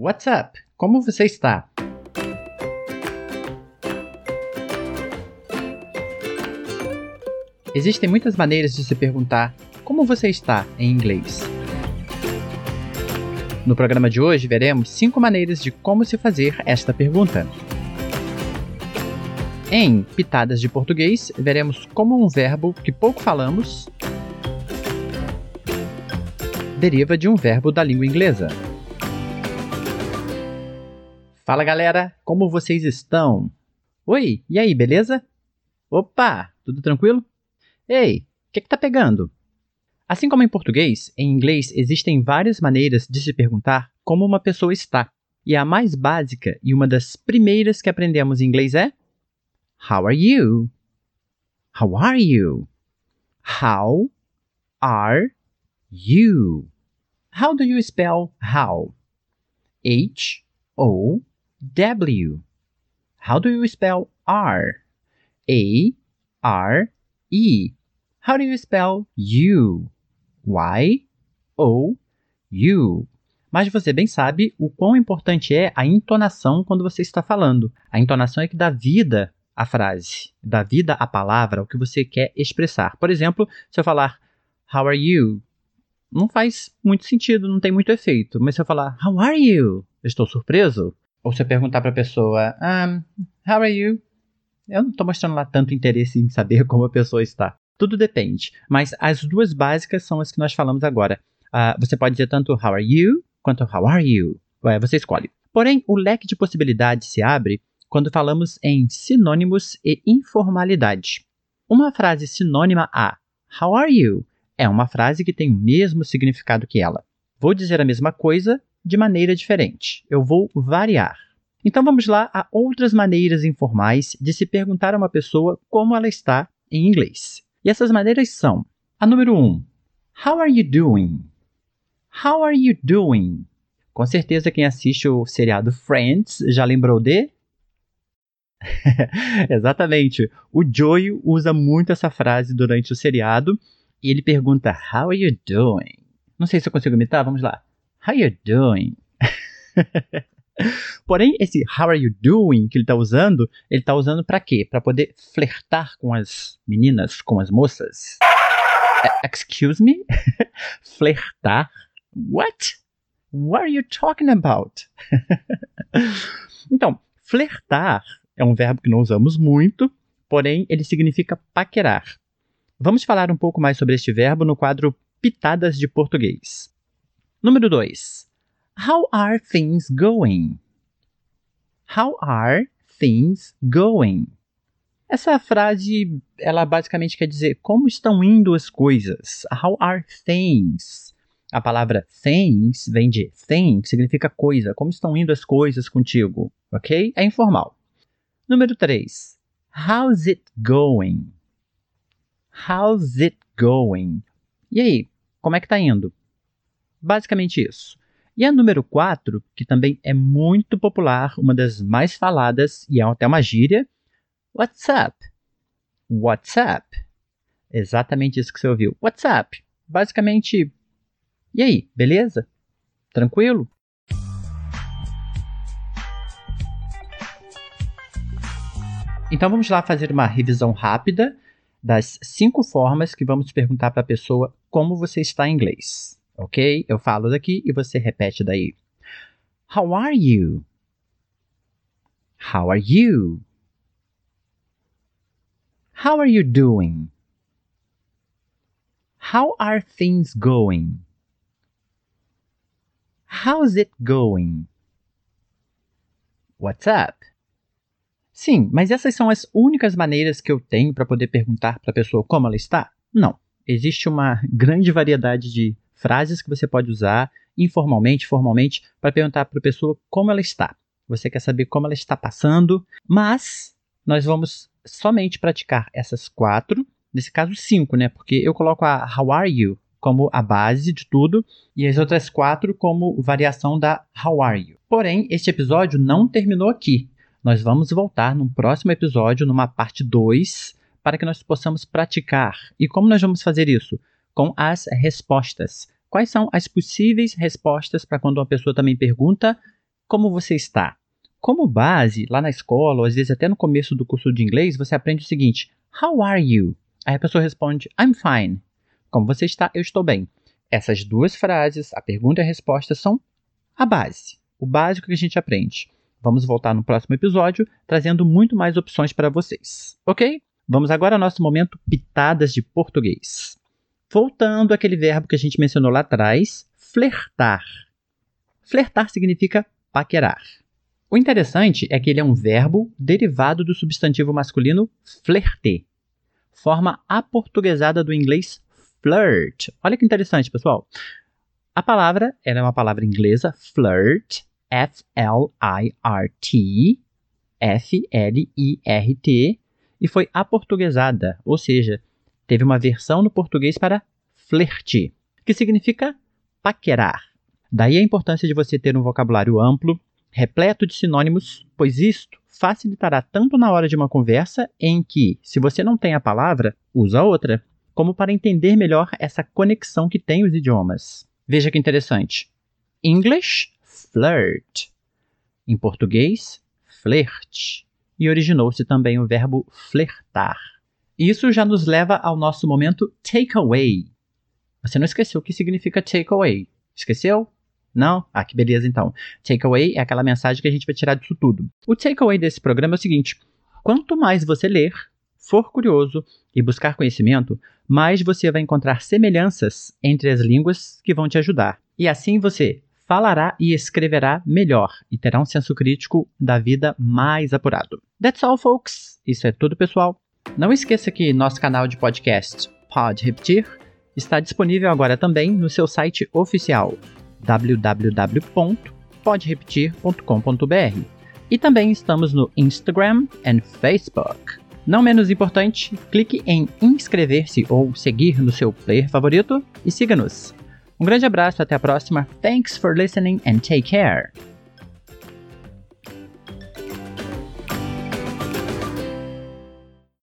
What's up? Como você está? Existem muitas maneiras de se perguntar como você está em inglês. No programa de hoje, veremos cinco maneiras de como se fazer esta pergunta. Em Pitadas de Português, veremos como um verbo que pouco falamos deriva de um verbo da língua inglesa. Fala galera, como vocês estão? Oi, e aí, beleza? Opa, tudo tranquilo? Ei, o que, que tá pegando? Assim como em português, em inglês existem várias maneiras de se perguntar como uma pessoa está. E a mais básica e uma das primeiras que aprendemos em inglês é How are you? How are you? How are you? How do you spell how? H O W. How do you spell R? A R E. How do you spell you? Y O U. Mas você bem sabe o quão importante é a entonação quando você está falando. A entonação é que dá vida a frase, dá vida à palavra, o que você quer expressar. Por exemplo, se eu falar How are you? Não faz muito sentido, não tem muito efeito. Mas se eu falar How are you? estou surpreso. Ou eu perguntar para a pessoa um, How are you? Eu não estou mostrando lá tanto interesse em saber como a pessoa está. Tudo depende. Mas as duas básicas são as que nós falamos agora. Uh, você pode dizer tanto How are you? quanto How are you? Ué, você escolhe. Porém, o leque de possibilidades se abre quando falamos em sinônimos e informalidade. Uma frase sinônima a How are you? é uma frase que tem o mesmo significado que ela. Vou dizer a mesma coisa de maneira diferente. Eu vou variar. Então vamos lá a outras maneiras informais de se perguntar a uma pessoa como ela está em inglês. E essas maneiras são: a número 1, um, How are you doing? How are you doing? Com certeza quem assiste o seriado Friends já lembrou de Exatamente. O Joey usa muito essa frase durante o seriado e ele pergunta How are you doing? Não sei se eu consigo imitar, vamos lá. How you doing? Porém, esse How are you doing que ele está usando, ele está usando para quê? Para poder flertar com as meninas, com as moças. Excuse me? flertar? What? What are you talking about? então, flertar é um verbo que não usamos muito, porém ele significa paquerar. Vamos falar um pouco mais sobre este verbo no quadro Pitadas de Português. Número 2. How are things going? How are things going? Essa frase, ela basicamente quer dizer como estão indo as coisas. How are things? A palavra things vem de thing, que significa coisa. Como estão indo as coisas contigo, ok? É informal. Número 3. How's it going? How's it going? E aí, como é que tá indo? Basicamente isso. E a número 4, que também é muito popular, uma das mais faladas e é até uma gíria, What's up? What's up? Exatamente isso que você ouviu. What's up? Basicamente, e aí, beleza? Tranquilo? Então vamos lá fazer uma revisão rápida das cinco formas que vamos perguntar para a pessoa como você está em inglês. Ok? Eu falo daqui e você repete daí. How are you? How are you? How are you doing? How are things going? How's it going? What's up? Sim, mas essas são as únicas maneiras que eu tenho para poder perguntar para a pessoa como ela está? Não. Existe uma grande variedade de frases que você pode usar informalmente, formalmente, para perguntar para a pessoa como ela está. Você quer saber como ela está passando, mas nós vamos somente praticar essas quatro, nesse caso cinco, né? Porque eu coloco a How are you como a base de tudo e as outras quatro como variação da How are you. Porém, este episódio não terminou aqui. Nós vamos voltar num próximo episódio, numa parte 2, para que nós possamos praticar. E como nós vamos fazer isso? Com as respostas. Quais são as possíveis respostas para quando uma pessoa também pergunta como você está? Como base, lá na escola, ou às vezes até no começo do curso de inglês, você aprende o seguinte: How are you? Aí a pessoa responde: I'm fine. Como você está? Eu estou bem. Essas duas frases, a pergunta e a resposta, são a base, o básico que a gente aprende. Vamos voltar no próximo episódio trazendo muito mais opções para vocês, ok? Vamos agora ao nosso momento pitadas de português. Voltando àquele verbo que a gente mencionou lá atrás, flertar. Flertar significa paquerar. O interessante é que ele é um verbo derivado do substantivo masculino flirter, forma aportuguesada do inglês flirt. Olha que interessante, pessoal. A palavra é uma palavra inglesa, flirt, F-L-I-R-T, F-L-I-R-T, e foi aportuguesada, ou seja, teve uma versão no português para flerte, que significa paquerar. Daí a importância de você ter um vocabulário amplo, repleto de sinônimos, pois isto facilitará tanto na hora de uma conversa em que, se você não tem a palavra, usa outra, como para entender melhor essa conexão que tem os idiomas. Veja que interessante. English, flirt. Em português, flerte. E originou-se também o verbo flertar. Isso já nos leva ao nosso momento takeaway. Você não esqueceu o que significa takeaway? Esqueceu? Não? Ah, que beleza então. Takeaway é aquela mensagem que a gente vai tirar disso tudo. O takeaway desse programa é o seguinte: quanto mais você ler, for curioso e buscar conhecimento, mais você vai encontrar semelhanças entre as línguas que vão te ajudar. E assim você falará e escreverá melhor e terá um senso crítico da vida mais apurado. That's all, folks. Isso é tudo, pessoal. Não esqueça que nosso canal de podcast Pode Repetir está disponível agora também no seu site oficial www.podrepetir.com.br. E também estamos no Instagram e Facebook. Não menos importante, clique em inscrever-se ou seguir no seu player favorito e siga-nos. Um grande abraço, até a próxima. Thanks for listening and take care.